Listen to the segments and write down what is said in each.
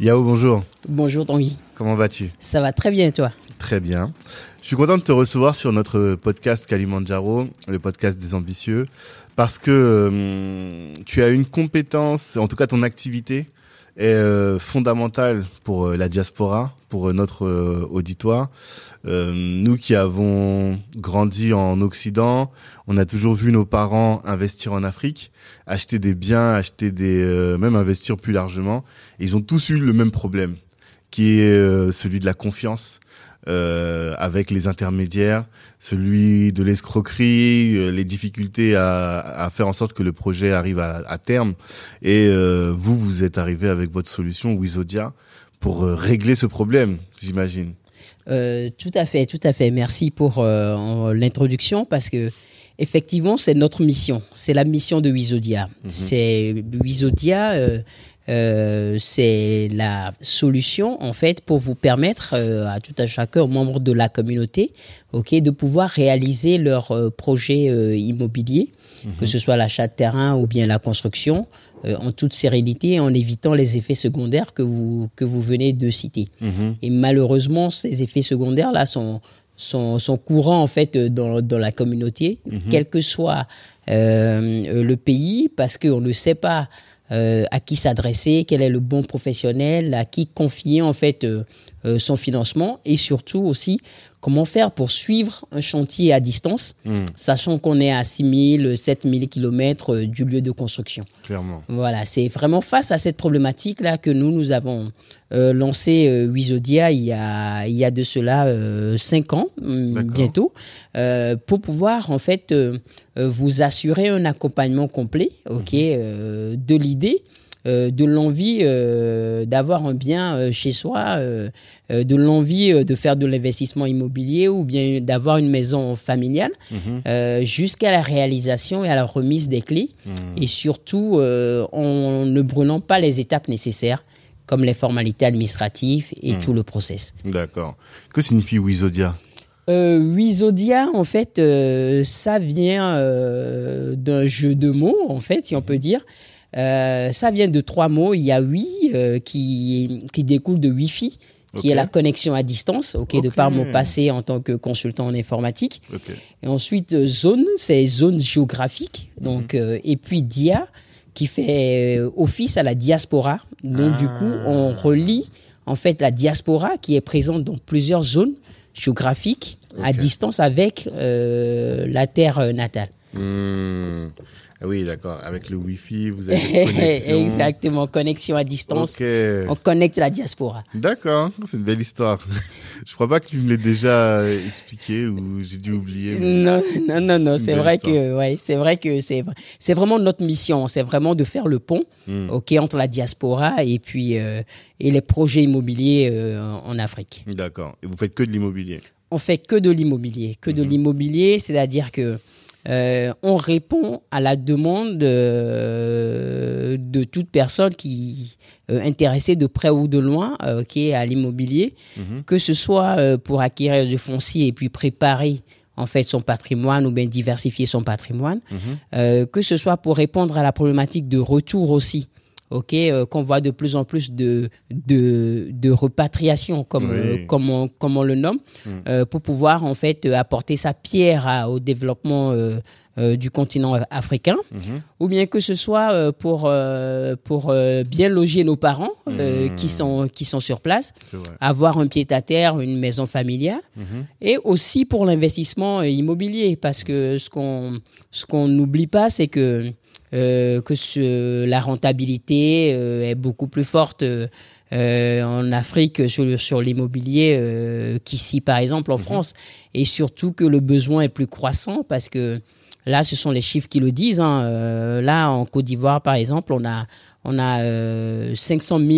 Yao, bonjour. Bonjour Tanguy. Comment vas-tu? Ça va très bien toi? Très bien. Je suis content de te recevoir sur notre podcast Kalimandjaro, le podcast des ambitieux, parce que euh, tu as une compétence, en tout cas ton activité est euh, fondamentale pour euh, la diaspora, pour notre auditoire. nous qui avons grandi en Occident, on a toujours vu nos parents investir en Afrique, acheter des biens, acheter des, même investir plus largement. ils ont tous eu le même problème, qui est celui de la confiance euh, avec les intermédiaires, celui de l'escroquerie, euh, les difficultés à, à, faire en sorte que le projet arrive à, à terme. Et euh, vous, vous êtes arrivé avec votre solution Wizodia pour régler ce problème, j'imagine. Tout à fait, tout à fait. Merci pour l'introduction parce que effectivement, c'est notre mission. C'est la mission de Wizodia. Mhm. C'est Wizodia euh, c'est la solution en fait pour vous permettre euh, à tout à chacun, aux membres de la communauté, ok, de pouvoir réaliser leur euh, projet immobilier, que mhm. ce soit l'achat de terrain ou bien la construction, en toute sérénité, en évitant les effets secondaires que vous que vous venez de citer. Mhm. Et malheureusement, ces effets secondaires là sont sont, sont courants en fait dans, dans la communauté, mhm. quel que soit le pays, parce qu'on ne sait pas euh, à qui s'adresser, quel est le bon professionnel, à qui confier en fait euh, euh, son financement et surtout aussi comment faire pour suivre un chantier à distance, hmm. sachant qu'on est à 6000, 7000 km du lieu de construction? Clairement. Voilà, c'est vraiment face à cette problématique-là que nous, nous avons lancé Wizodia il y, a, il y a de cela 5 ans, hmm, bientôt, pour pouvoir en fait euh, vous assurer un accompagnement complet, ok, mhm. euh, de l'idée. Euh, de l'envie d'avoir un bien chez soi, de l'envie de faire de l'investissement immobilier ou bien d'avoir une maison familiale, mhm. jusqu'à la réalisation et à la remise des clés, mhm. et surtout en ne brûlant pas les étapes nécessaires comme les formalités administratives et tout le process. D'accord. Que signifie Wizodia euh, Wizodia, en fait, euh, ça vient euh, d'un jeu de mots, en fait, si on peut dire. Euh, ça vient de trois mots. Il y a oui qui, qui découle de Wi-Fi, qui est la connexion à distance, ok, de par mon passé en tant que consultant en informatique. Et ensuite, zone, c'est zone géographique. Donc, mhm. et puis dia, qui fait office à la diaspora. Donc, du coup, on ah. relie en fait la diaspora qui est présente dans plusieurs zones géographique à distance avec euh, la terre natale. Hmm. Ah oui, d'accord. Avec le Wi-Fi, vous avez. Exactement, connexion à distance. On connecte la diaspora. D'accord, c'est une belle histoire. Je crois pas que tu me l'aies déjà expliqué ou j'ai dû oublier. Non, non, non, non. C'est vrai que, ouais, c'est vrai que c'est, c'est vraiment notre mission. C'est vraiment de faire le pont, hmm. ok, entre la diaspora et puis euh, et les projets immobiliers euh, en Afrique. D'accord. Et vous faites que de l'immobilier? On fait que de l'immobilier, que de hmm. l'immobilier, c'est-à-dire que euh, on répond à la demande euh, de toute personne qui est euh, intéressée de près ou de loin qui est à l'immobilier, mhm. que ce soit pour acquérir du foncier et puis préparer en fait son patrimoine ou bien diversifier son patrimoine, mhm. que ce soit pour répondre à la problématique de retour aussi ok, euh, qu'on voit de plus en plus de de, de repatriation, comme euh, comme, on, comme on le nomme, mm. euh, pour pouvoir en fait apporter sa pierre au développement du continent africain, mm-hmm. ou bien que ce soit pour pour bien loger nos parents mm. qui sont qui sont sur place, avoir un pied à terre, une maison familiale, mm-hmm. et aussi pour l'investissement immobilier, parce que ce qu'on ce qu'on n'oublie pas, c'est que euh, que ce, la rentabilité euh, est beaucoup plus forte euh, en Afrique sur, sur l'immobilier qu'ici, par exemple, en mhm. France. Et surtout que le besoin est plus croissant parce que là, ce sont les chiffres qui le disent. Hein. là, en Côte d'Ivoire, par exemple, on a, on a 500 000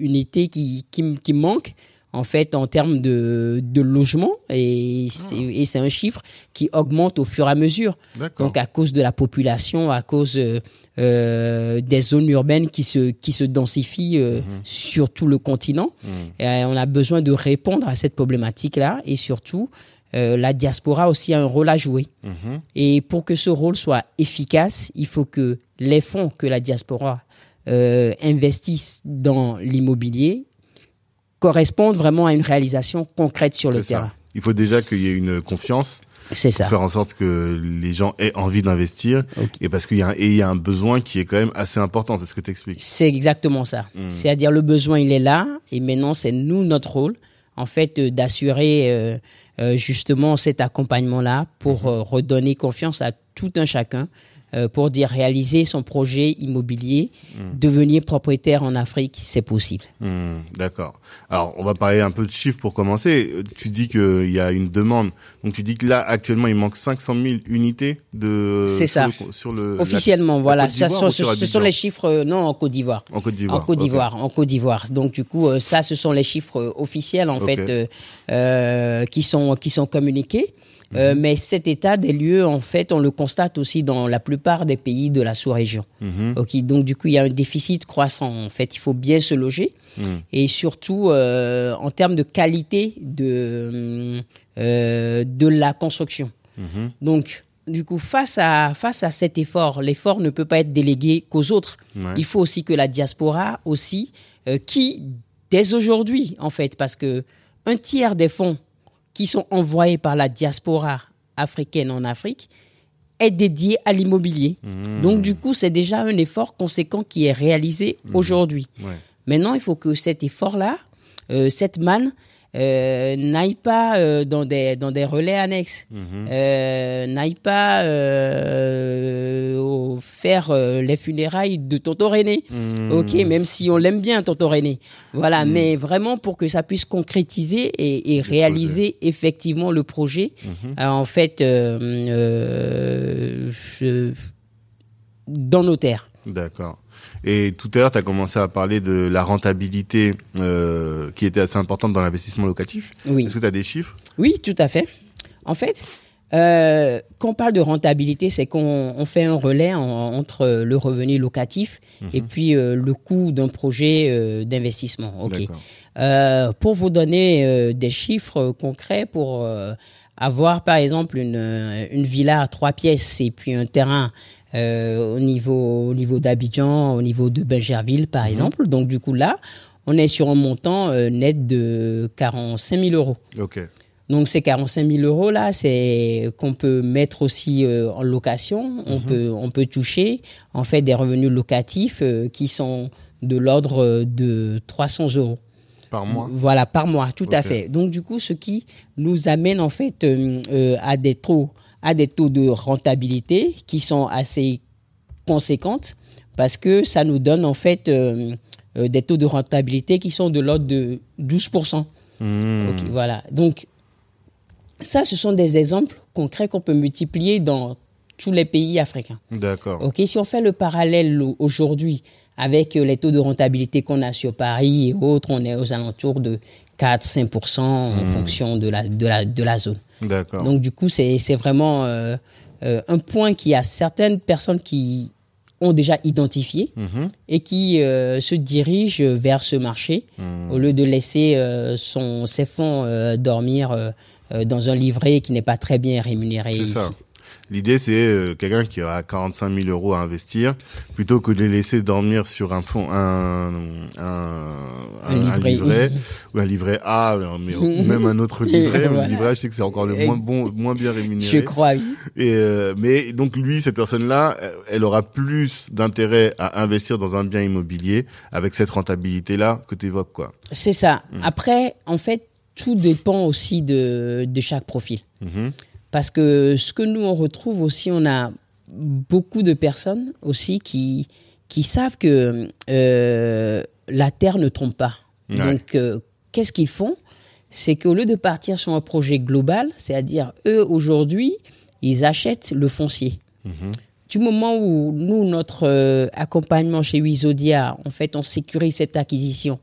unités qui, qui, qui manquent en fait, en termes de, de logement. Et c'est et c'est un chiffre qui augmente au fur et à mesure. D'accord. Donc, à cause de la population, à cause euh, euh, des zones urbaines qui se, qui se densifient euh, sur tout le continent. Mhm. Et, on a besoin de répondre à cette problématique-là. Et surtout, euh, la diaspora aussi a un rôle à jouer. Mhm. Et pour que ce rôle soit efficace, il faut que les fonds que la diaspora euh, investissent dans l'immobilier correspondent vraiment à une réalisation concrète sur le ça. terrain. Il faut déjà qu'il y ait une confiance, C'est pour faire en sorte que les gens aient envie d'investir, et parce qu'il y a un, et il y a un besoin qui est quand même assez important, c'est ce que tu expliques. C'est exactement ça. Mm. C'est-à-dire le besoin, il est là, et maintenant c'est nous notre rôle, en fait, euh, d'assurer euh, euh, justement cet accompagnement-là pour euh, redonner confiance à tout un chacun, euh, pour dire réaliser son projet immobilier, devenir propriétaire en Afrique, c'est possible. Hmm, D'accord. Alors, on va parler un peu de chiffres pour commencer. Tu dis qu'il y a une demande. Donc, tu dis que là, actuellement, il manque 500 000 unités de... C'est ça. le- sur le, la- Officiellement, voilà. Ça ce, sur ce sont les chiffres, euh, non, en Côte d'Ivoire. En Côte d'Ivoire. En Côte d'Ivoire, en Côte d'Ivoire. Donc du coup, euh, ça, ce sont les chiffres officiels en fait qui sont qui sont communiqués. Mhm. Euh, mais cet état des lieux, en fait, on le constate aussi dans la plupart des pays de la sous-région. Mhm. Ok, donc du coup, il y a un déficit croissant. En fait, il faut bien se loger Mhm. et surtout euh, en termes de qualité de euh, de la construction. Mhm. Donc du coup, face à face à cet effort, l'effort ne peut pas être délégué qu'aux autres. Ouais. Il faut aussi que la diaspora aussi, euh, qui dès aujourd'hui en fait, parce que un tiers des fonds qui sont envoyés par la diaspora africaine en Afrique est dédié à l'immobilier. Mhm. Donc du coup, c'est déjà un effort conséquent qui est réalisé aujourd'hui. Ouais. Maintenant, il faut que cet effort-là, euh, cette manne, euh, n'aille pas euh, dans, des, dans des relais annexes, Mhm. euh, n'aille pas faire les funérailles de Tonton René. Mhm. Ok, même si on l'aime bien, Tonton René. Voilà, mais vraiment pour que ça puisse concrétiser et, et réaliser effectivement le projet. Mhm. en fait, je- dans nos terres. D'accord. Et tout à l'heure, tu as commencé à parler de la rentabilité euh, qui était assez importante dans l'investissement locatif. Oui. Est-ce que tu as des chiffres? Oui, tout à fait. En fait, euh, quand on parle de rentabilité, c'est qu'on on fait un relais en- entre le revenu locatif et puis euh, le coût d'un projet d'investissement. Ok. D'accord. Euh, pour vous donner des chiffres concrets, pour avoir par exemple une, une villa à trois pièces et puis un terrain euh, au niveau, au niveau d'Abidjan, au niveau de Bergerville par exemple, donc du coup là, on est sur un montant euh, net de 45 000 euros. Ok. Donc ces 45 000 euros là, c'est qu'on peut mettre aussi euh, en location. On peut on peut toucher en fait des revenus locatifs qui sont de l'ordre de 300 euros. Par mois Voilà par mois, tout à fait. Donc du coup, ce qui nous amène en fait à des taux à des taux de rentabilité qui sont assez conséquentes parce que ça nous donne en fait euh, euh, des taux de rentabilité qui sont de l'ordre de 12 Mhm. Ok, voilà. Donc, ça, ce sont des exemples concrets qu'on peut multiplier dans tous les pays africains. D'accord. Ok, si on fait le parallèle au- aujourd'hui avec euh, les taux de rentabilité qu'on a sur Paris et autres, on est aux alentours de 4-5% en fonction de la, de la, de la zone. D'accord. Donc, du coup, c'est c'est vraiment euh, euh, un point qui a certaines personnes qui ont déjà identifié Mhm. et qui euh, se dirigent vers ce marché Mhm. au lieu de laisser son, ses fonds dormir dans un livret qui n'est pas très bien rémunéré C'est ici. ça. L'idée, c'est euh, quelqu'un qui aura 45 000 euros à investir, plutôt que de les laisser dormir sur un fond, un, un, un, un livret. livret, ou un livret A, euh, mais, ou même un autre livret. Voilà. Le livret A, je sais que c'est encore le moins bon, moins bien rémunéré. Je crois, oui. Et euh, mais donc lui, cette personne-là, euh, elle aura plus d'intérêt à investir dans un bien immobilier avec cette rentabilité-là que tu évoques, quoi. C'est ça. Après, en fait, tout dépend aussi de, de chaque profil. Mhm. Parce que ce que nous, on retrouve aussi, on a beaucoup de personnes aussi qui, qui savent que euh, la Terre ne trompe pas. Ouais. Donc, euh, qu'est-ce qu'ils font? C'est qu'au lieu de partir sur un projet global, c'est-à-dire eux, aujourd'hui, ils achètent le foncier. Mhm. Du moment où nous, notre euh, accompagnement chez Wizodia, en fait, on sécurise cette acquisition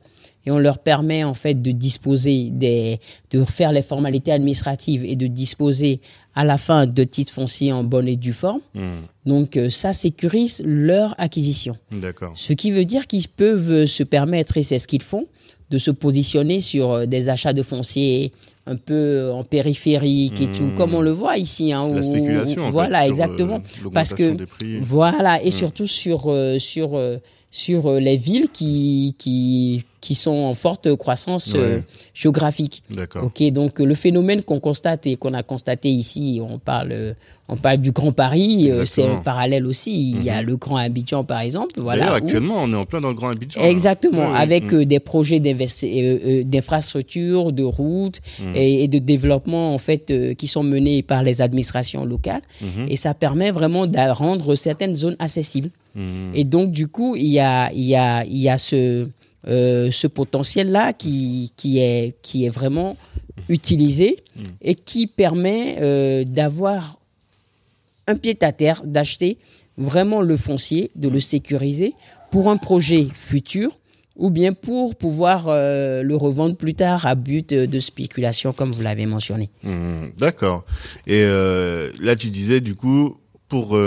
et on leur permet en fait de disposer des, de faire les formalités administratives et de disposer à la fin de titres fonciers en bonne et due forme. Hmm. Donc euh, ça sécurise leur acquisition. D'accord. Ce qui veut dire qu'ils peuvent euh, se permettre, et c'est ce qu'ils font, de se positionner sur euh, des achats de fonciers un peu en périphérique et tout, comme on le voit ici. Hein, La où- spéculation. en fait, voilà, sur, exactement. euh, Parce que des prix. voilà, et Mm. surtout sur euh, sur euh, sur euh, les villes qui qui qui sont en forte croissance euh, géographique. D'accord. Ok, donc euh, le phénomène qu'on constate et qu'on a constaté ici, on parle, euh, on parle du Grand Paris, euh, c'est un parallèle aussi. Il y a Mhm. le Grand Abidjan par exemple, voilà. Où- actuellement, on est en plein dans le Grand Abidjan. Exactement, Ouais, avec euh, des projets d'infrastructures, de routes Mm. et, et de développement en fait qui sont menés par les administrations locales. Mhm. Et ça permet vraiment de rendre certaines zones accessibles. Mhm. Et donc, du coup, il y a, il y a, il y a ce, euh, ce potentiel-là qui, qui, est, qui est vraiment utilisé et qui permet euh, d'avoir un pied-à-terre, d'acheter vraiment le foncier, de le sécuriser pour un projet futur ou bien pour pouvoir euh, le revendre plus tard à but de spéculation, comme vous l'avez mentionné. Mhm. D'accord. Et là, tu disais, du coup, pour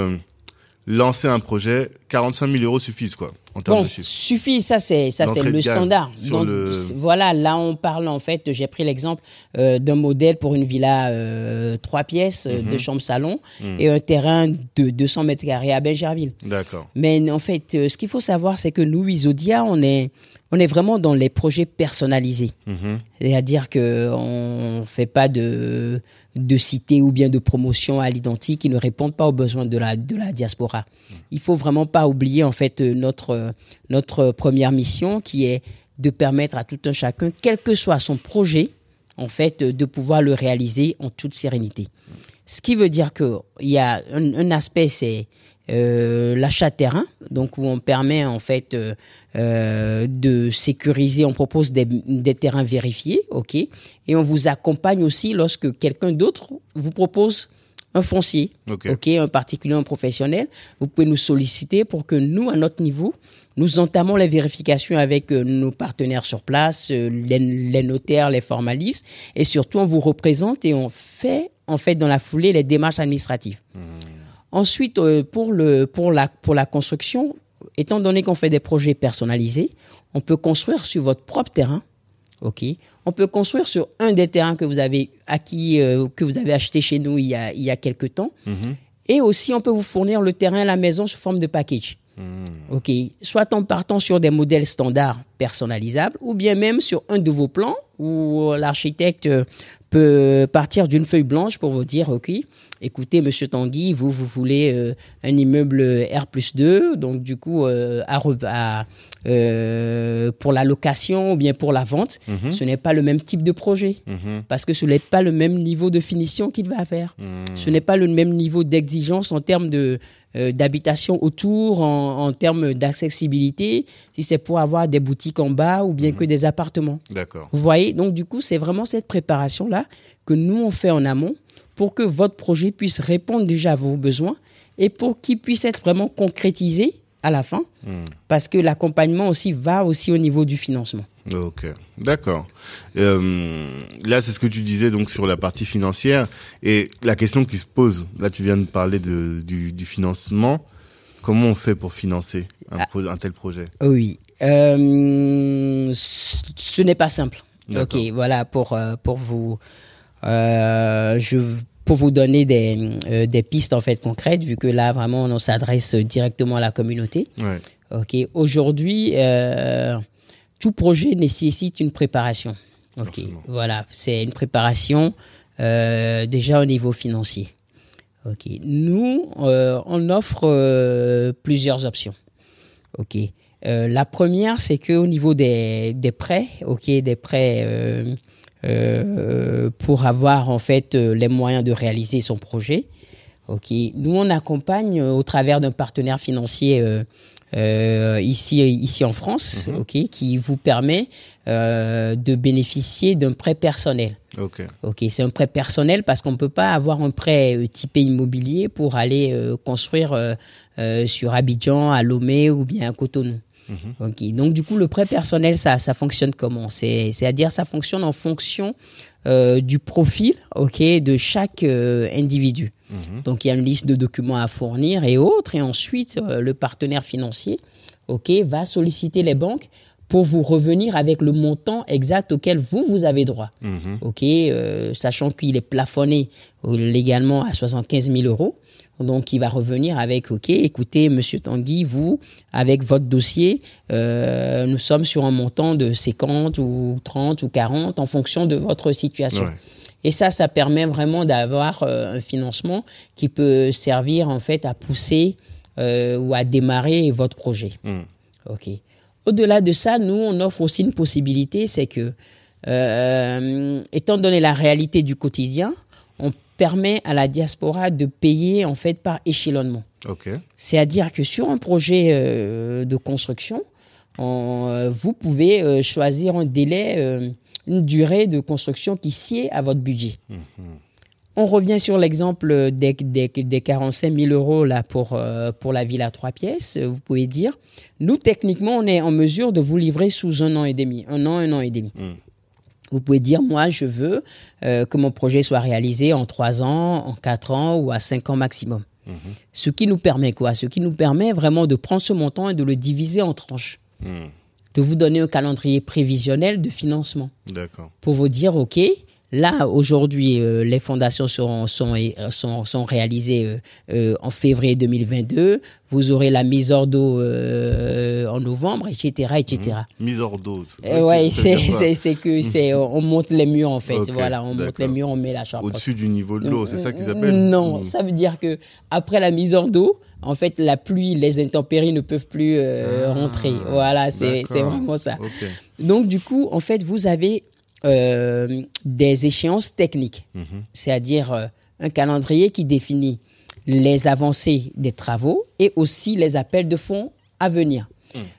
lancer un projet, 45 000 euros suffisent, quoi, en termes Bon, de chiffres. suffit, ça c'est ça c'est de le standard. Donc le- voilà, là on parle en fait, j'ai pris l'exemple euh, d'un modèle pour une villa euh, trois pièces, euh, Mhm. deux chambres salon Mhm. et un terrain de 200 mètres carrés à Bergerville. D'accord. Mais en fait, euh, ce qu'il faut savoir, c'est que nous, Isodia, on est on est vraiment dans les projets personnalisés. Mhm. C'est-à-dire que on fait pas de de cité ou bien de promotion à l'identique qui ne répondent pas aux besoins de la de la diaspora. Il faut vraiment pas oublier en fait euh, notre notre première mission qui est de permettre à tout un chacun, quel que soit son projet, en fait, euh, de pouvoir le réaliser en toute sérénité. Ce qui veut dire que il y a un, un aspect, c'est euh, l'achat terrain, donc où on permet en fait euh, euh, de sécuriser, on propose des, des terrains vérifiés, ok, et on vous accompagne aussi lorsque quelqu'un d'autre vous propose un foncier, Ok. ok, un particulier, un professionnel, vous pouvez nous solliciter pour que nous, à notre niveau, nous entamons les vérifications avec euh, nos partenaires sur place, euh, les, les notaires, les formalistes, et surtout on vous représente et on fait en fait dans la foulée les démarches administratives. Ensuite, euh, pour, le, pour, la, pour la construction, étant donné qu'on fait des projets personnalisés, on peut construire sur votre propre terrain. Ok? On peut construire sur un des terrains que vous avez acquis, euh, que vous avez acheté chez nous il y a, il y a quelques temps. Mhm. Et aussi, on peut vous fournir le terrain à la maison sous forme de package. Mhm. OK? Soit en partant sur des modèles standards personnalisables, ou bien même sur un de vos plans où l'architecte euh, peut partir d'une feuille blanche pour vous dire, OK, écoutez, monsieur Tanguy, vous, vous voulez euh, un immeuble R plus 2, donc du coup, euh, à, re- à, euh, pour la location ou bien pour la vente, Mhm. ce n'est pas le même type de projet. Mhm. Parce que ce n'est pas le même niveau de finition qu'il va faire. Mhm. Ce n'est pas le même niveau d'exigence en termes de euh, d'habitation autour, en, en termes d'accessibilité, si c'est pour avoir des boutiques en bas ou bien que des appartements. D'accord. Vous voyez, donc du coup, c'est vraiment cette préparation-là que nous, on fait en amont pour que votre projet puisse répondre déjà à vos besoins et pour qu'il puisse être vraiment concrétisé à la fin, Mhm. parce que l'accompagnement aussi va aussi au niveau du financement. Ok, d'accord. Euh, là, c'est ce que tu disais donc sur la partie financière et la question qui se pose. Là, tu viens de parler de, du, du financement. Comment on fait pour financer un, Ah. pro- un tel projet? Oui. Euh, ce n'est pas simple. Ok, voilà pour euh, pour vous euh, je pour vous donner des euh, des pistes en fait concrètes vu que là vraiment on s'adresse directement à la communauté. Ouais. Ok, aujourd'hui euh, tout projet nécessite une préparation. Ok, voilà, c'est une préparation euh, déjà au niveau financier. Ok, nous on offre plusieurs options. Ok. La première, c'est que au niveau des, des prêts, ok, des prêts euh, pour avoir en fait euh, les moyens de réaliser son projet. Ok. Nous, on accompagne euh, au travers d'un partenaire financier euh, euh, ici ici en France, Mhm. ok, qui vous permet euh, de bénéficier d'un prêt personnel. Ok. Ok, c'est un prêt personnel parce qu'on ne peut pas avoir un prêt euh, typé immobilier pour aller euh, construire euh, euh, sur Abidjan, à Lomé ou bien à Cotonou. Ok. Donc du coup, le prêt personnel, ça, ça fonctionne comment? C'est, c'est-à-dire, ça fonctionne en fonction euh, du profil, ok, de chaque euh, individu. Donc il y a une liste de documents à fournir et autres, et ensuite euh, le partenaire financier, ok, va solliciter les banques pour vous revenir avec le montant exact auquel vous vous avez droit. Ok, euh, sachant qu'il est plafonné euh, légalement à 75 000 euros. Donc, il va revenir avec, OK, écoutez, Monsieur Tanguy, vous, avec votre dossier, euh, nous sommes sur un montant de 50 ou 30 ou 40 en fonction de votre situation. Ouais. Et ça, ça permet vraiment d'avoir euh, un financement qui peut servir en fait à pousser euh, ou à démarrer votre projet. Mm. Ok. Au-delà de ça, nous, on offre aussi une possibilité, c'est que, euh, étant donné la réalité du quotidien, on permet à la diaspora de payer en fait par échelonnement. Ok. C'est-à-dire que sur un projet euh, de construction, on, euh, vous pouvez euh, choisir un délai, une durée de construction qui sied à votre budget. On revient sur l'exemple des, des, des 45 000 euros là, pour, pour la ville à trois pièces. Vous pouvez dire, nous, techniquement, on est en mesure de vous livrer sous un an et demi. Un an, un an et demi. Mm. Vous pouvez dire, moi, je veux euh, que mon projet soit réalisé en trois ans, en quatre ans ou à cinq ans maximum. Ce qui nous permet quoi? Ce qui nous permet vraiment de prendre ce montant et de le diviser en tranches. Mm. De vous donner un calendrier prévisionnel de financement D'accord. pour vous dire, OK, là, aujourd'hui, euh, les fondations seront, sont, euh, sont, sont réalisées euh, en février 2022. Vous aurez la mise hors d'eau en novembre, etc., etc. Mise hors d'eau. Ça c'est que c'est on monte les murs en fait. Voilà, on monte les murs, on met la charpente. Au-dessus du niveau de l'eau, c'est ça qu'ils appellent Non, Mm. ça veut dire que après la mise hors d'eau, en fait, la pluie, les intempéries ne peuvent plus euh, Ah, rentrer. Voilà, c'est vraiment ça. Donc du coup, en fait, vous avez euh, des échéances techniques, Mhm. c'est-à-dire euh, un calendrier qui définit les avancées des travaux et aussi les appels de fonds à venir.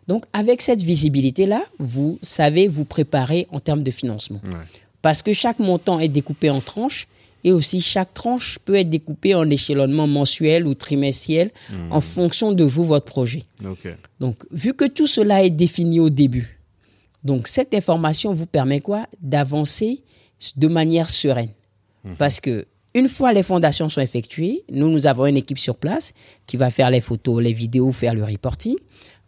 Donc avec cette visibilité-là, vous savez vous préparer en termes de financement. Ouais. Parce que chaque montant est découpé en tranches et aussi chaque tranche peut être découpée en échelonnement mensuel ou trimestriel en fonction de vous, votre projet. Donc, vu que tout cela est défini au début, donc cette information vous permet quoi? D'avancer de manière sereine. Parce que une fois les fondations sont effectuées, nous, nous avons une équipe sur place qui va faire les photos, les vidéos, faire le reporting.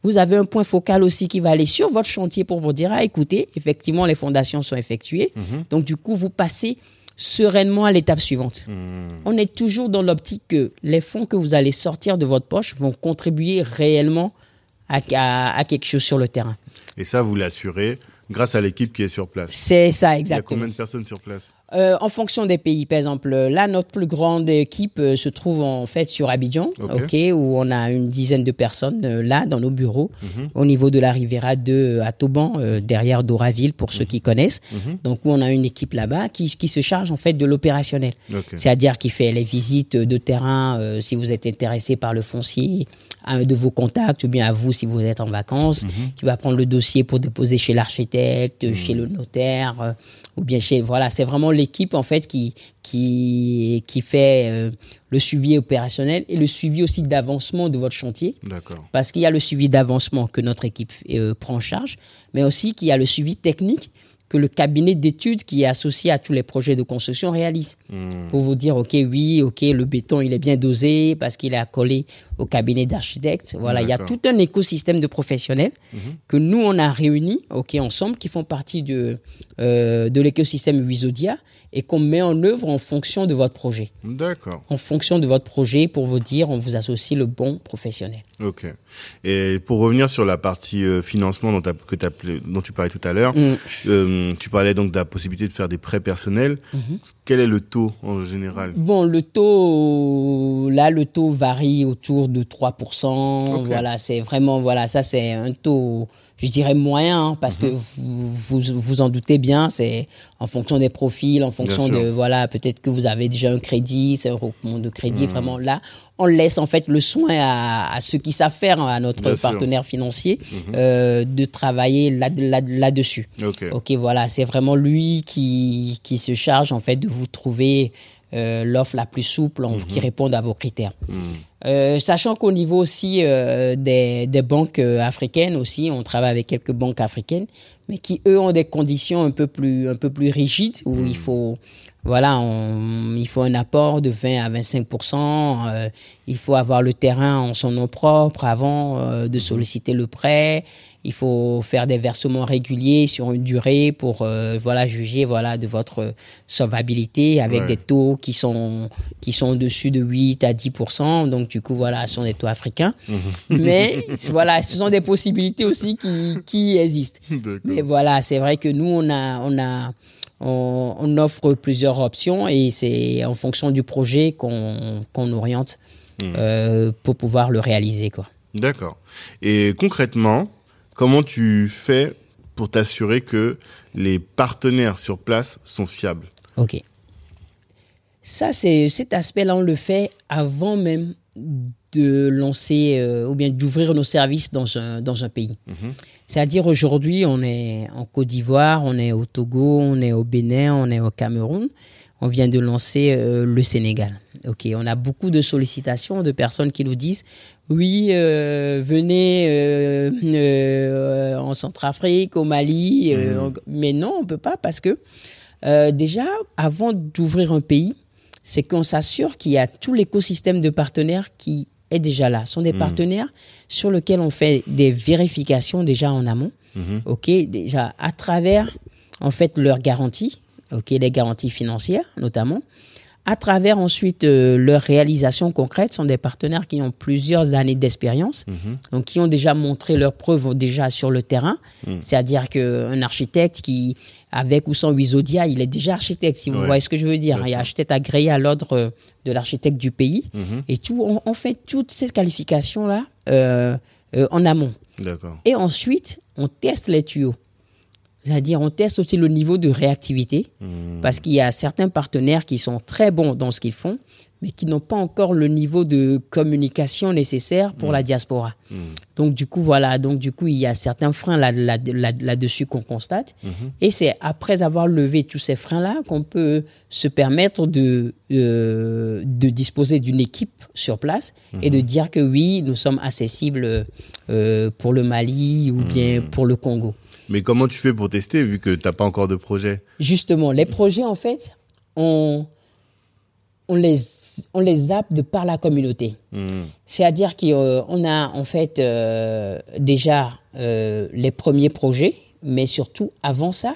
Vous avez un point focal aussi qui va aller sur votre chantier pour vous dire, ah, écoutez, effectivement, les fondations sont effectuées. Donc, du coup, vous passez sereinement à l'étape suivante. On est toujours dans l'optique que les fonds que vous allez sortir de votre poche vont contribuer réellement à, à- à quelque chose sur le terrain. Et ça, vous l'assurez grâce à l'équipe qui est sur place. C'est ça, Il y a exactement. combien de personnes sur place Euh, en fonction des pays, par exemple, là, notre plus grande équipe euh, se trouve en fait sur Abidjan, Ok. ok, où on a une dizaine de personnes euh, là dans nos bureaux, Mhm. au niveau de la Riviera 2 à euh, derrière Doraville pour Mhm. ceux qui connaissent. Donc, où on a une équipe là-bas qui, qui se charge en fait de l'opérationnel. C'est-à-dire qui fait les visites de terrain si vous êtes intéressé par le foncier, à un de vos contacts ou bien à vous si vous êtes en vacances, qui va prendre le dossier pour déposer chez l'architecte, chez le notaire, euh, ou bien chez voilà, c'est vraiment l'équipe en fait qui qui qui fait euh, le suivi opérationnel et le suivi aussi d'avancement de votre chantier. D'accord. Parce qu'il y a le suivi d'avancement que notre équipe euh, prend en charge, mais aussi qu'il y a le suivi technique que le cabinet d'études qui est associé à tous les projets de construction réalise. Hmm. Pour vous dire, OK, oui, OK, le béton, il est bien dosé parce qu'il est accolé au cabinet d'architectes. Voilà, il y a tout un écosystème de professionnels que nous, on a réunis, OK, ensemble, qui font partie de, euh, de l'écosystème Wisodia et qu'on met en œuvre en fonction de votre projet. D'accord. En fonction de votre projet, pour vous dire, on vous associe le bon professionnel. Ok. Et pour revenir sur la partie euh, financement que dont tu parlais tout à l'heure, Mm. euh, tu parlais donc de la possibilité de faire des prêts personnels. Mhm. Quel est le taux en général Bon, le taux, là, le taux varie autour de 3%. Ok. Voilà, c'est vraiment, voilà, ça, c'est un taux, je dirais moyen, hein, parce que Mhm. vous, vous vous en doutez bien, c'est en fonction des profils, en fonction de, voilà, peut-être que vous avez déjà un crédit, c'est un regroupement de Mhm. crédit. Vraiment, là, on laisse en fait le soin à, à ceux qui savent faire, à notre Bien sûr. Mhm. partenaire financier, euh, de travailler là, là, là-dessus. Ok. Ok, voilà, c'est vraiment lui qui, qui se charge en fait de vous trouver euh, l'offre la plus souple qui réponde à vos critères. Mhm. Euh, sachant qu'au niveau aussi euh, des, des banques africaines aussi, on travaille avec quelques banques africaines, mais qui eux ont des conditions un peu plus un peu plus rigides où il faut voilà, on- il faut un apport de 20 à 25% euh, Il faut avoir le terrain en son nom propre avant euh, de solliciter le prêt. Il faut faire des versements réguliers sur une durée pour euh, voilà juger voilà de votre solvabilité avec Ouais. des taux qui sont qui sont au-dessus de 8 à 10% Donc du coup voilà, ce sont des taux africains. Mais voilà, ce sont des possibilités aussi qui qui existent. Mais voilà, c'est vrai que nous, on a, on a, on, on offre plusieurs options et c'est en fonction du projet qu'on oriente euh, pour pouvoir le réaliser. D'accord. Et concrètement, comment tu fais pour t'assurer que les partenaires sur place sont fiables? Ok. Ça, c'est cet aspect-là, on le fait avant même de lancer euh, ou bien d'ouvrir nos services dans un, dans un pays. C'est-à-dire aujourd'hui, on est en Côte d'Ivoire, on est au Togo, on est au Bénin, on est au Cameroun. On vient de lancer euh, le Sénégal. Ok, on a beaucoup de sollicitations de personnes qui nous disent oui, euh, venez euh, en Centrafrique, au Mali, euh, mais non, on peut pas parce que déjà, avant d'ouvrir un pays, c'est qu'on s'assure qu'il y a tout l'écosystème de partenaires qui est déjà là. Ce sont des partenaires sur lesquels on fait des vérifications déjà en amont. Ok, déjà à travers en fait leurs garanties, ok, les garanties financières notamment. À travers ensuite euh, leurs réalisations concrètes, Ce sont des partenaires qui ont plusieurs années d'expérience, donc qui ont déjà montré leurs preuves déjà sur le terrain. C'est-à-dire qu'un architecte qui, avec ou sans Wisodia, il est déjà architecte, si vous Ouais. voyez ce que je veux dire. Bien Il est architecte agréé à l'ordre euh, de l'architecte du pays. Mhm. Et tout, on, on fait toutes ces qualifications-là euh, euh, en amont. Et ensuite, on teste les tuyaux. C'est-à-dire, on teste aussi le niveau de réactivité, Mhm. parce qu'il y a certains partenaires qui sont très bons dans ce qu'ils font, mais qui n'ont pas encore le niveau de communication nécessaire pour la diaspora. Mhm. Donc, du coup, voilà. Donc, du coup, il y a certains freins là, là, là, là-dessus qu'on constate. Et c'est après avoir levé tous ces freins-là qu'on peut se permettre de, euh, de disposer d'une équipe sur place et de dire que oui, nous sommes accessibles euh, pour le Mali ou bien pour le Congo. Mais comment tu fais pour tester vu que t'as pas encore de projet? Justement, les projets, en fait, on, on, les, on les zappe de par la communauté. Mhm. C'est-à-dire qu'on a en fait euh, déjà euh, les premiers projets, mais surtout avant ça,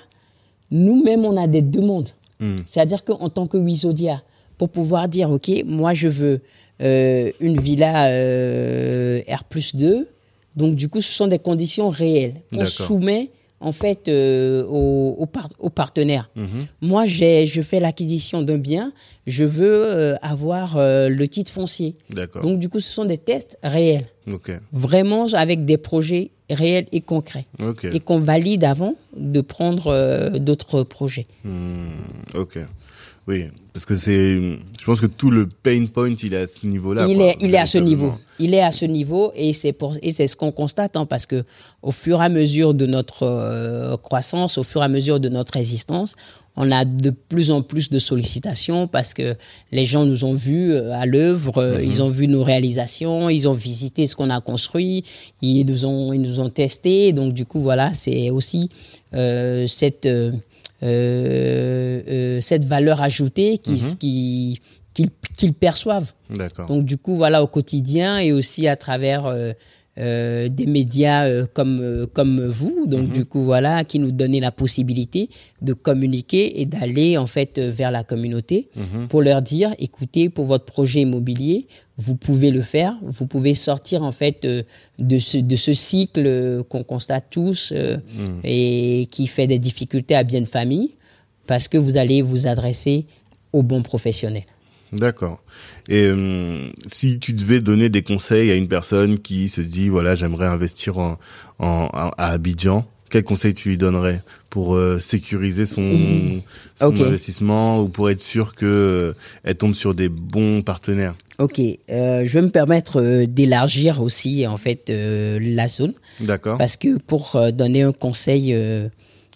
nous-mêmes, on a des demandes. Mhm. C'est-à-dire qu'en tant que Wisodia, pour pouvoir dire, OK, moi, je veux euh, une villa euh, R plus 2, donc du coup, ce sont des conditions réelles D'accord. soumet en fait euh, aux, aux par- aux partenaires. Mhm. Moi, j'ai, je fais l'acquisition d'un bien, je veux euh, avoir euh, le titre foncier. Donc, du coup, ce sont des tests réels, vraiment avec des projets réels et concrets, et qu'on valide avant de prendre d'autres projets. Hmm, ok. Oui, parce que c'est, je pense que tout le pain point, il est à ce niveau-là. il quoi, est, il est à ce niveau. Il est à ce niveau et c'est pour et c'est ce qu'on constate hein, parce que au fur et à mesure de notre euh, croissance, au fur et à mesure de notre existence, on a de plus en plus de sollicitations parce que les gens nous ont vus euh, à l'œuvre, euh, ils ont vu nos réalisations, ils ont visité ce qu'on a construit, ils nous ont ils nous ont testé. Donc du coup voilà, c'est aussi euh, cette euh, cette valeur ajoutée qui qui qu'ils qu'ils perçoivent. Donc du coup, voilà, au quotidien et aussi à travers euh, des médias euh, comme, euh, comme vous, donc du coup, voilà, qui nous donnaient la possibilité de communiquer et d'aller en fait euh, vers la communauté pour leur dire, écoutez, pour votre projet immobilier, vous pouvez le faire, vous pouvez sortir en fait euh, de, ce, de ce cycle euh, qu'on constate tous euh, et qui fait des difficultés à bien de famille parce que vous allez vous adresser aux bons professionnels. D'accord. Et hum, si tu devais donner des conseils à une personne qui se dit voilà j'aimerais investir en, en à Abidjan, quels conseils tu lui donnerais pour euh, sécuriser son, investissement ou pour être sûr que euh, elle tombe sur des bons partenaires? Ok, euh, je vais me permettre euh, d'élargir aussi en fait euh, la zone D'accord. parce que pour euh, donner un conseil, euh,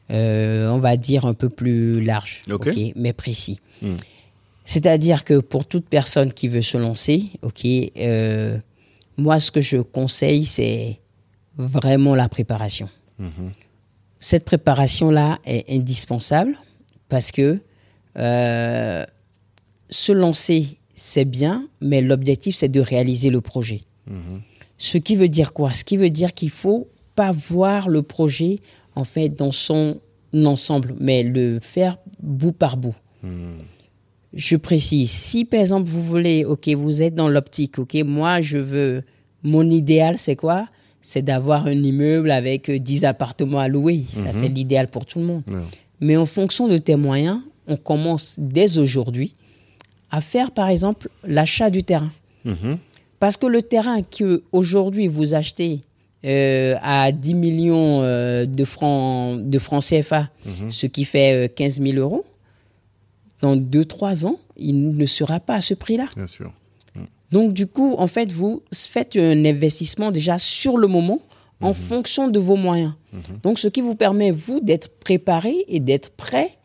euh, on va dire un peu plus large, mais précis. Hmm. C'est-à-dire que pour toute personne qui veut se lancer, ok, euh, moi ce que je conseille c'est vraiment la préparation. Cette préparation-là est indispensable parce que euh, se lancer, c'est bien, mais l'objectif, c'est de réaliser le projet. Ce qui veut dire quoi? Ce qui veut dire qu'il faut pas voir le projet en fait dans son ensemble, mais le faire bout par bout. Je précise, si par exemple vous voulez, ok, vous êtes dans l'optique, ok, moi je veux, mon idéal c'est quoi? C'est d'avoir un immeuble avec 10 appartements à louer. Ça c'est l'idéal pour tout le monde. Ouais. Mais en fonction de tes moyens, on commence dès aujourd'hui à faire par exemple l'achat du terrain. Mhm. Parce que le terrain que aujourd'hui vous achetez euh, à 10 millions euh, de francs de francs CFA, ce qui fait euh, 15 000 euros, dans 2-3 ans, il ne sera pas à ce prix-là. Bien sûr. Donc du coup, en fait, vous faites un investissement déjà sur le moment en fonction de vos moyens. Donc ce qui vous permet, vous, d'être préparé et d'être prêt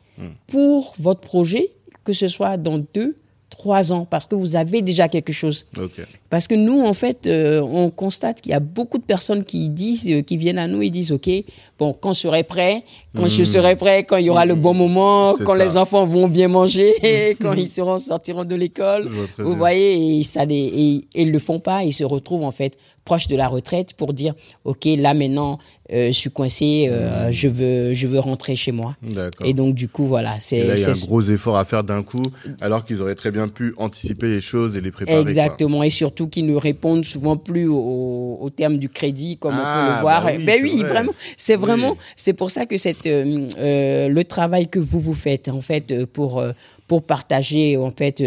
pour votre projet, que ce soit dans 2, 3 ans, parce que vous avez déjà quelque chose. Ok. Parce que nous, en fait, euh, on constate qu'il y a beaucoup de personnes qui disent, euh, qui viennent à nous et disent, OK, bon, quand je serai prêt, quand je serai prêt, quand il y aura le bon moment, C'est quand ça. les enfants vont bien manger, quand ils seront, sortiront de l'école. Vous voyez, et ça, les- et ils le font pas, ils se retrouvent, en fait, proches de la retraite pour dire, OK, là, maintenant, euh, je suis coincé, euh, je veux, je veux rentrer chez moi. Et donc, du coup, voilà, c'est, il y a un gros effort à faire d'un coup, alors qu'ils auraient très bien pu anticiper les choses et les préparer. quoi. Exactement, et surtout qu'ils ne répondent souvent plus au, au terme du crédit, comme on peut Ah, le voir. bah oui, ben oui, vrai. vraiment, c'est Oui. vraiment, c'est pour ça que cette, euh, le travail que vous vous faites, en fait, pour pour partager, en fait,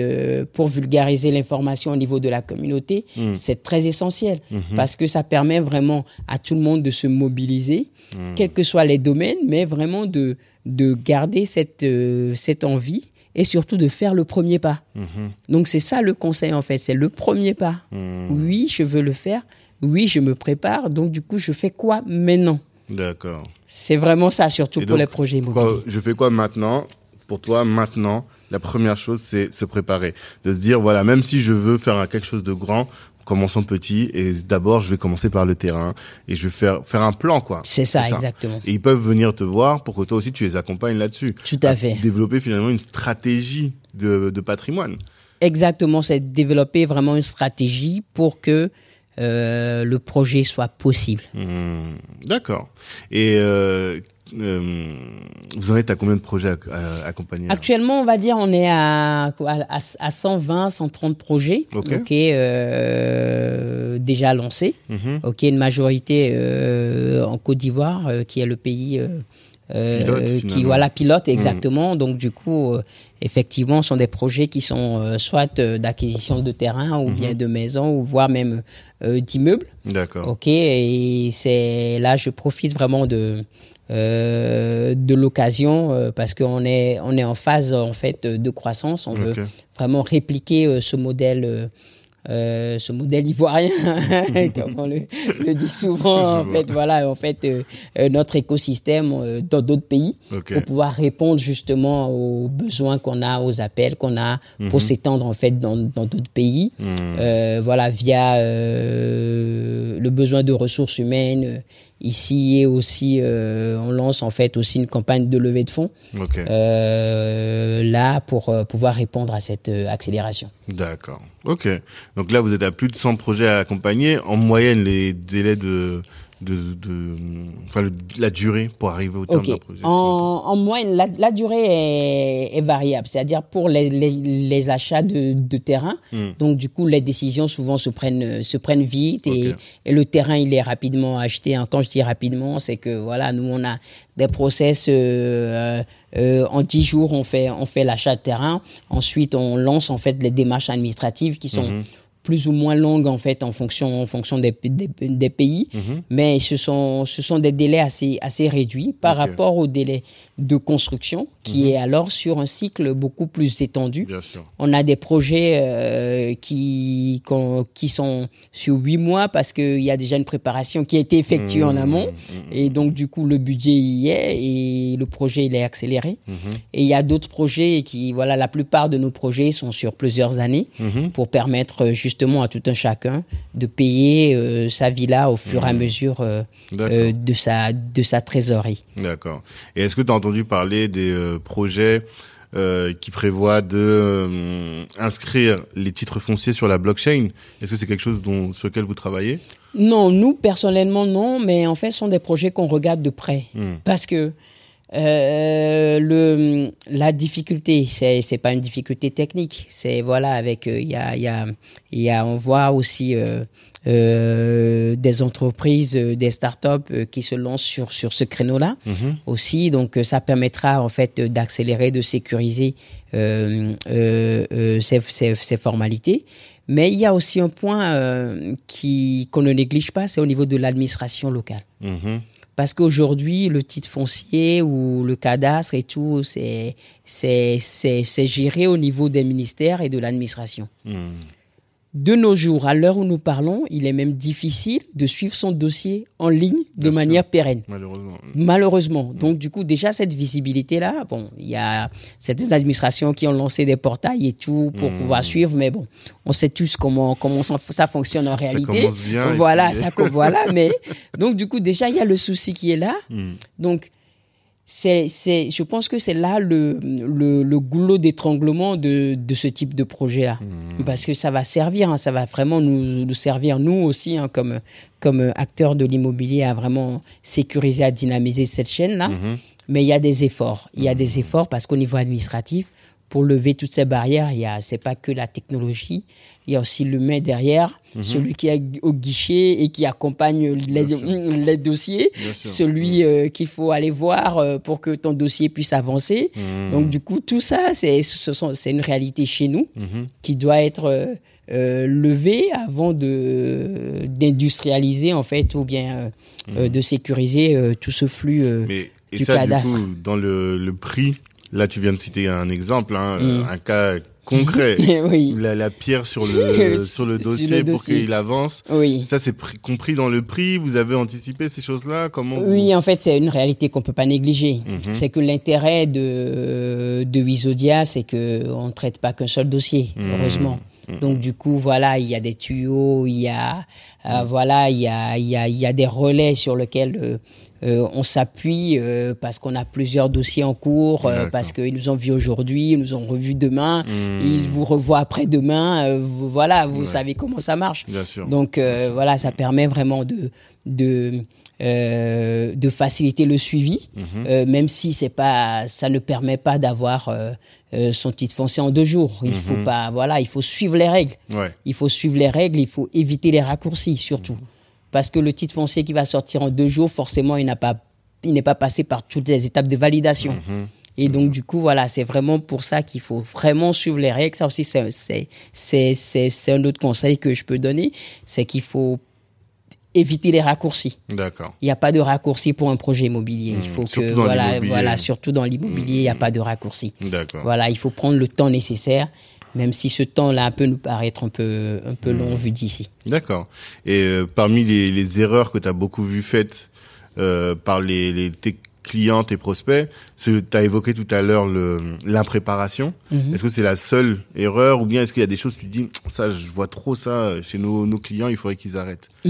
pour vulgariser l'information au niveau de la communauté, Mm. c'est très essentiel Mhm. parce que ça permet vraiment à tout le monde de se mobiliser, quels que soient les domaines, mais vraiment de de garder cette euh, cette envie et surtout de faire le premier pas. Mhm. Donc c'est ça le conseil en fait, c'est le premier pas. Mhm. Oui, je veux le faire. Oui, je me prépare. Donc du coup, je fais quoi maintenant? D'accord. C'est vraiment ça, surtout Et pour donc, les projets immobiliers. Je fais quoi maintenant? Pour toi, maintenant, la première chose, c'est se préparer. De se dire, voilà, même si je veux faire quelque chose de grand, commençons petit. Et d'abord, je vais commencer par le terrain. Et je vais faire, faire un plan, quoi. C'est ça, exactement. Et ils peuvent venir te voir pour que toi aussi, tu les accompagnes là-dessus. Tout à fait. Développer finalement une stratégie de, de patrimoine. Exactement, c'est développer vraiment une stratégie pour que euh, le projet soit possible. Hmm, D'accord. Et euh, euh, vous en êtes à combien de projets à- accompagnés Actuellement, on va dire, on est à, à, à 120, 130 projets Ok. ok, euh, déjà lancés. Mhm. Ok, une majorité euh, en Côte d'Ivoire, euh, qui est le pays euh, euh, Pilote, qui voilà pilote exactement. Donc du coup, euh, effectivement, ce sont des projets qui sont euh, soit euh, d'acquisition de terrain ou bien de maisons ou voire même euh, d'immeubles. D'accord. Ok, et c'est là, je profite vraiment de euh, de l'occasion euh, parce qu'on est on est en phase en fait de croissance. On veut vraiment répliquer euh, ce modèle. ce modèle ivoirien, comme on le, le dit souvent, en fait, voilà, en fait, notre écosystème dans d'autres pays pour pouvoir répondre justement aux besoins qu'on a, aux appels qu'on a, pour s'étendre en fait dans dans d'autres pays. Mhm. Voilà, via le besoin de ressources humaines ici et aussi euh, on lance en fait aussi une campagne de levée de fonds Ok. euh, là pour euh, pouvoir répondre à cette euh, accélération. D'accord. Ok. Donc là, vous êtes à plus de 100 projets à accompagner. En moyenne, les délais de, de, de enfin, le- la durée pour arriver au terme Ok. d'un projet. En, en moyenne, la, la durée est, est variable, c'est-à-dire pour les, les, les achats de, de terrain. Hmm. Donc du coup, les décisions souvent se prennent se prennent vite et, le terrain il est rapidement acheté. Quand je dis rapidement, c'est que voilà, nous on a des process euh, euh, en 10 jours, on fait on fait l'achat de terrain. Ensuite, on lance en fait les démarches administratives qui sont Mhm. Plus ou moins longues en fait en fonction en fonction des, des, pays, Mhm. mais ce sont ce sont des délais assez assez réduits par rapport au délai de construction qui est alors sur un cycle beaucoup plus étendu. Bien sûr. On a des projets euh, qui qui sont sur huit mois parce qu'il y a déjà une préparation qui a été effectuée en Mhm. amont Mhm. et donc du coup le budget y est et le projet il est accéléré. Mhm. Et il y a d'autres projets qui voilà la plupart de nos projets sont sur plusieurs années Mhm. pour permettre euh, justement à tout un chacun de payer euh, sa villa au fur et à mesure euh, de sa de sa trésorerie. D'accord. Et est-ce que tu as entendu parler des projets euh, qui prévoient de euh, inscrire les titres fonciers sur la blockchain. Est-ce que c'est quelque chose dont, sur lequel vous travaillez? Non, nous personnellement non, mais en fait ce sont des projets qu'on regarde de près. Hmm. parce que euh, le la difficulté c'est c'est pas une difficulté technique c'est voilà avec euh, il y a il y a y a on voit aussi euh, des entreprises des startups qui se lancent sur sur ce créneau là Mhm. aussi donc ça permettra en fait d'accélérer de sécuriser ces, ces, ces formalités mais il y a aussi un point qui qu'on ne néglige pas c'est au niveau de l'administration locale Mhm. Parce qu'aujourd'hui, le titre foncier ou le cadastre et tout, c'est, géré au niveau des ministères et de l'administration. Mhm. De nos jours, à l'heure où nous parlons, il est même difficile de suivre son dossier en ligne de Bien sûr. manière pérenne. Malheureusement. Malheureusement. Donc, du coup, déjà, cette visibilité-là, bon, il y a certaines administrations qui ont lancé des portails et tout pour Mhm. pouvoir suivre, mais bon, on sait tous comment, comment ça, ça fonctionne en réalité. commence bien Voilà, puis- ça, voilà, mais, donc, du coup, déjà, il y a le souci qui est là. Mhm. Donc, c'est, c'est, je pense que c'est là le, le, le goulot d'étranglement de, de ce type de projet-là. Mhm. Parce que ça va servir, hein, ça va vraiment nous, nous servir, nous aussi, hein, comme, comme acteurs de l'immobilier, à vraiment sécuriser, à dynamiser cette chaîne-là. Mhm. Mais il y a des efforts. Il y a des efforts parce qu'au niveau administratif, pour lever toutes ces barrières, il y a, c'est pas que la technologie, il y a aussi l'humain derrière, celui qui est au guichet et qui accompagne les, les dossiers, celui euh, qu'il faut aller voir euh, pour que ton dossier puisse avancer. Mhm. Donc du coup, tout ça, c'est, ce sont, c'est une réalité chez nous Mhm. qui doit être euh, levée avant de d'industrialiser en fait ou bien de sécuriser tout ce flux. Mais, et du ça, cadastre. du coup, dans le, le prix, là, tu viens de citer un exemple, hein, Mhm. un cas concret. oui, la, la pierre sur le, Sur- le sur le dossier pour qu'il avance. oui. Ça, c'est pris- compris dans le prix. Vous avez anticipé ces choses-là? Comment vous- Oui, en fait, c'est une réalité qu'on peut pas négliger. Mhm. C'est que l'intérêt de de Wisodia, c'est que on ne traite pas qu'un seul dossier, Mhm. heureusement. Donc du coup, voilà, il y a des tuyaux, il y a euh, voilà, il y a il y a il y a des relais sur lesquels euh, euh, on s'appuie euh, parce qu'on a plusieurs dossiers en cours, euh, parce qu'ils nous ont vus aujourd'hui, ils nous ont revus demain, Mhm. ils vous revoient après-demain. euh, vous- voilà, vous Ouais. savez comment ça marche. Bien sûr. Donc euh, voilà, ça permet vraiment de de euh, de faciliter le suivi, Mhm. euh, même si c'est pas, ça ne permet pas d'avoir euh, euh, son titre foncier en deux jours. Il faut pas, voilà, il faut suivre les règles. Ouais. Il faut suivre les règles, il faut éviter les raccourcis surtout, parce que le titre foncier qui va sortir en deux jours, forcément, il n'a pas, il n'est pas passé par toutes les étapes de validation. Mhm. Et donc, du coup, voilà, c'est vraiment pour ça qu'il faut vraiment suivre les règles. Ça aussi, c'est, c'est, c'est, c'est, c'est un autre conseil que je peux donner, c'est qu'il faut éviter les raccourcis. D'accord. Il n'y a pas de raccourci pour un projet immobilier. Il faut que, voilà, voilà, surtout dans l'immobilier, il n'y a pas de raccourci. D'accord. Voilà, il faut prendre le temps nécessaire, même si ce temps-là peut nous paraître un peu, un peu Hmm. long vu d'ici. D'accord. Et euh, parmi les, les erreurs que tu as beaucoup vu faites euh, par les, les, tes clients, tes prospects, tu as évoqué tout à l'heure l'impréparation. Mhm. Est-ce que c'est la seule erreur ou bien est-ce qu'il y a des choses que tu dis, ça, je vois trop ça chez nos, nos clients, il faudrait qu'ils arrêtent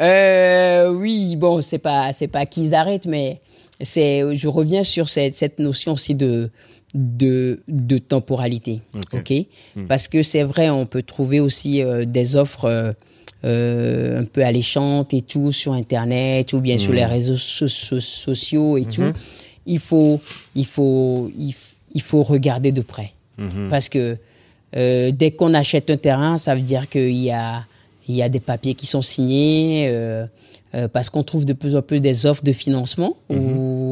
Euh, oui, bon, c'est pas, pas qu'ils arrêtent, mais je reviens sur cette, cette notion aussi de, de, de temporalité, Ok. ok, Parce que c'est vrai, on peut trouver aussi euh, des offres euh, euh, un peu alléchantes et tout sur Internet ou bien sur les réseaux so- so- sociaux et tout. Il faut, il faut, il, faut regarder de près, parce que euh, dès qu'on achète un terrain, ça veut dire qu'il y a, il y a des papiers qui sont signés, parce qu'on trouve de plus en plus des offres de financement où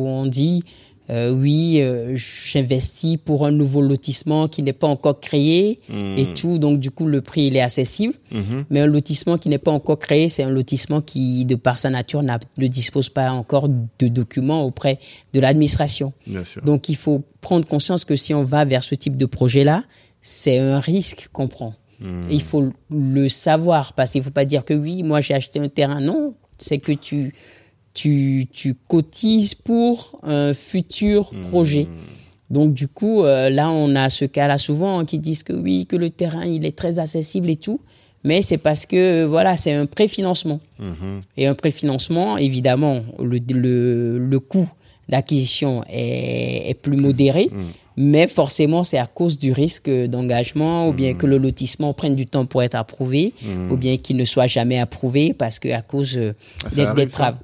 on dit euh, oui, euh, j'investis pour un nouveau lotissement qui n'est pas encore créé et Hmm. tout, donc du coup le prix il est accessible. Mhm. Mais un lotissement qui n'est pas encore créé, c'est un lotissement qui, de par sa nature, n'a- ne dispose pas encore de documents auprès de l'administration. Donc il faut prendre conscience que si on va vers ce type de projet-là, c'est un risque qu'on prend. Hmm. Il faut le savoir parce qu'il ne faut pas dire que oui, moi j'ai acheté un terrain. Non, c'est que tu, tu, tu cotises pour un futur projet. Donc du coup, euh, là, on a ce cas-là souvent hein, qui disent que oui, que le terrain, il est très accessible et tout. Mais c'est parce que, voilà, c'est un préfinancement. Mhm. Et un préfinancement, évidemment, le, le, le coût d'acquisition est, est plus modéré, mais forcément, c'est à cause du risque d'engagement, ou bien que le lotissement prenne du temps pour être approuvé, ou bien qu'il ne soit jamais approuvé parce que à cause euh, Ah, des, travaux.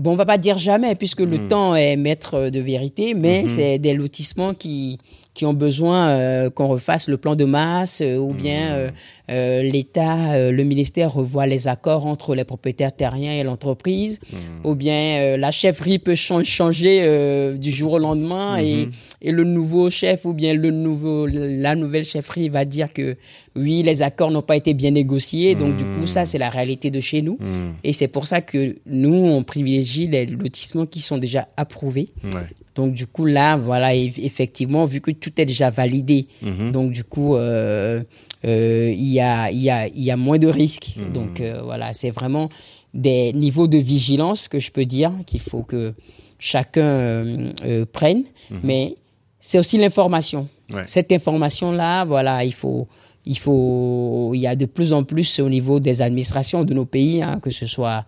Bon, on va pas dire jamais, puisque le temps est maître de vérité, mais c'est des lotissements qui qui ont besoin euh, qu'on refasse le plan de masse, euh, ou bien euh, euh, l'État, euh, le ministère revoit les accords entre les propriétaires terriens et l'entreprise, ou bien euh, la chefferie peut chan- changer euh, du jour au lendemain et, et le nouveau chef ou bien le nouveau, la nouvelle chefferie va dire que oui, les accords n'ont pas été bien négociés, donc du coup ça c'est la réalité de chez nous. Hmm. Et c'est pour ça que nous, on privilégie les lotissements qui sont déjà approuvés. Ouais. Donc du coup là, voilà, eff- effectivement, vu que tout est déjà validé, Mhm. donc du coup, euh, euh, il y, a, il y, a, il y a moins de risques. Donc euh, voilà, c'est vraiment des niveaux de vigilance que je peux dire qu'il faut que chacun euh, euh, prenne. Mais c'est aussi l'information. Ouais. Cette information-là, voilà, il faut, il faut, il y a de plus en plus au niveau des administrations de nos pays, hein, que ce soit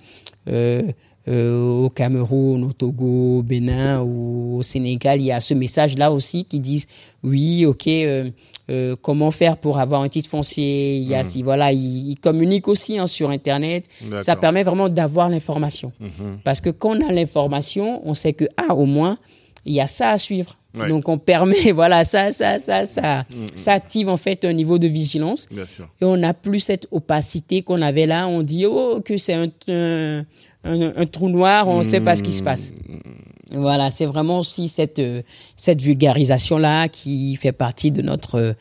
euh, euh, au Cameroun, au Togo, au Bénin ou au Sénégal, il y a ce message-là aussi qui disent oui, ok, euh, comment faire pour avoir un titre foncier? Il y a, si, voilà, ils, ils communiquent aussi hein, sur Internet. Ça permet vraiment d'avoir l'information. Mhm. Parce que quand on a l'information, on sait que, ah, au moins, il y a ça à suivre. Ouais. Donc, on permet, voilà, ça, ça, ça, ça, ça active en fait un niveau de vigilance. Bien sûr. Et on n'a plus cette opacité qu'on avait là. On dit, oh, que c'est un, un, un- un trou noir, on ne sait pas ce qui se passe. Voilà, c'est vraiment aussi cette, euh, cette vulgarisation-là qui fait partie de notre,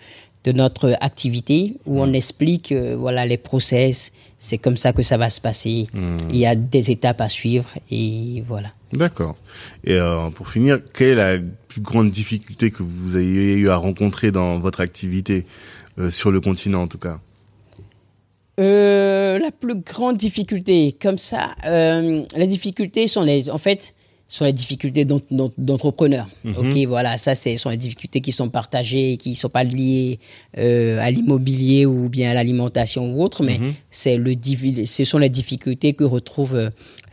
de notre activité où on explique euh, voilà, les process, c'est comme ça que ça va se passer. Il y a des étapes à suivre et voilà. D'accord. Et euh, pour finir, quelle est la plus grande difficulté que vous ayez eu à rencontrer dans votre activité euh, sur le continent en tout cas? La plus grande difficulté, comme ça, les difficultés sont les, en fait, sont les difficultés d'en- d'en- d'entrepreneurs. Ok, voilà, ça, c'est sont les difficultés qui sont partagées, qui sont pas liées euh, à l'immobilier ou bien à l'alimentation ou autre, mais c'est le, ce sont les difficultés que retrouvent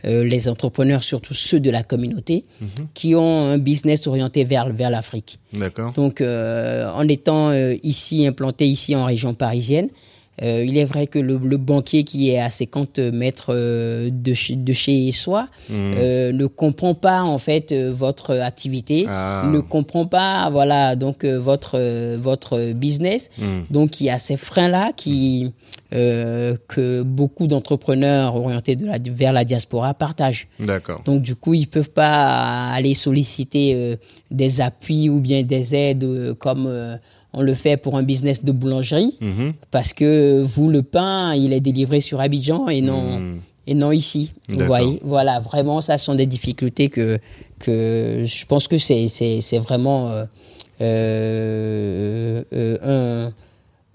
euh, les entrepreneurs, surtout ceux de la communauté, qui ont un business orienté vers vers l'Afrique. D'accord. Donc, euh, en étant ici, implanté ici en région parisienne, euh, il est vrai que le, le banquier qui est à 50 mètres euh, de, chez, de chez soi euh, ne comprend pas en fait votre activité, Ah. ne comprend pas voilà donc votre votre business. Hmm. Donc il y a ces freins là qui euh, que beaucoup d'entrepreneurs orientés de la, vers la diaspora partagent. D'accord. Donc du coup, ils peuvent pas aller solliciter des appuis ou bien des aides comme on le fait pour un business de boulangerie, Mhm. parce que vous, le pain, il est délivré sur Abidjan et non Mhm. et non ici. Vous voyez, voilà, vraiment, ça sont des difficultés que que je pense que c'est vraiment euh, euh, euh, un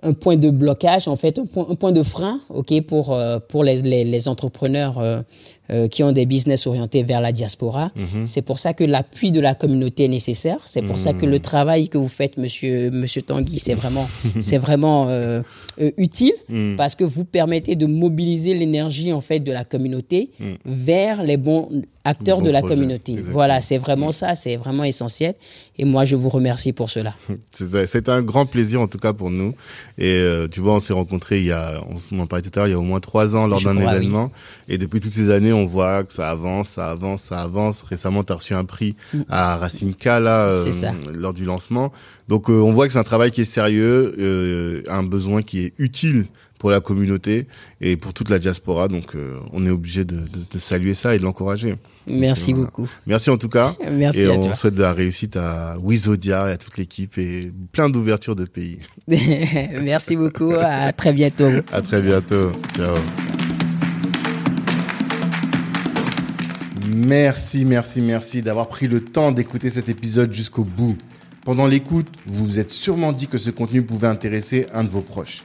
un point de blocage, en fait, un point, un point de frein, ok, pour euh, pour les, les, les entrepreneurs euh, euh, qui ont des business orientés vers la diaspora. C'est pour ça que l'appui de la communauté est nécessaire. C'est pour ça que le travail que vous faites, Monsieur Monsieur Tanguy, c'est vraiment c'est vraiment euh, euh, utile Mm. parce que vous permettez de mobiliser l'énergie en fait de la communauté vers les bons acteurs bons de la communauté. exactement. Voilà, c'est vraiment ça, c'est vraiment essentiel. Et moi, je vous remercie pour cela. C'était un grand plaisir en tout cas pour nous. Et euh, tu vois, on s'est rencontrés il y a, on en parlait tout à l'heure, il y a au moins trois ans lors d'un oui. événement. Et depuis toutes ces années, on voit que ça avance, ça avance, ça avance. Récemment, tu as reçu un prix à Racine K là, euh, Mm. C'est lors du lancement. Donc euh, on voit que c'est un travail qui est sérieux, euh, un besoin qui est utile pour la communauté et pour toute la diaspora. Donc, euh, on est obligé de, de, de, saluer ça et de l'encourager. Merci beaucoup. Merci en tout cas. Merci et à on toi. souhaite de la réussite à Wizodia et à toute l'équipe et plein d'ouvertures de pays. Merci beaucoup. À très bientôt. À très bientôt. Ciao. Merci, merci, merci d'avoir pris le temps d'écouter cet épisode jusqu'au bout. Pendant l'écoute, vous vous êtes sûrement dit que ce contenu pouvait intéresser un de vos proches.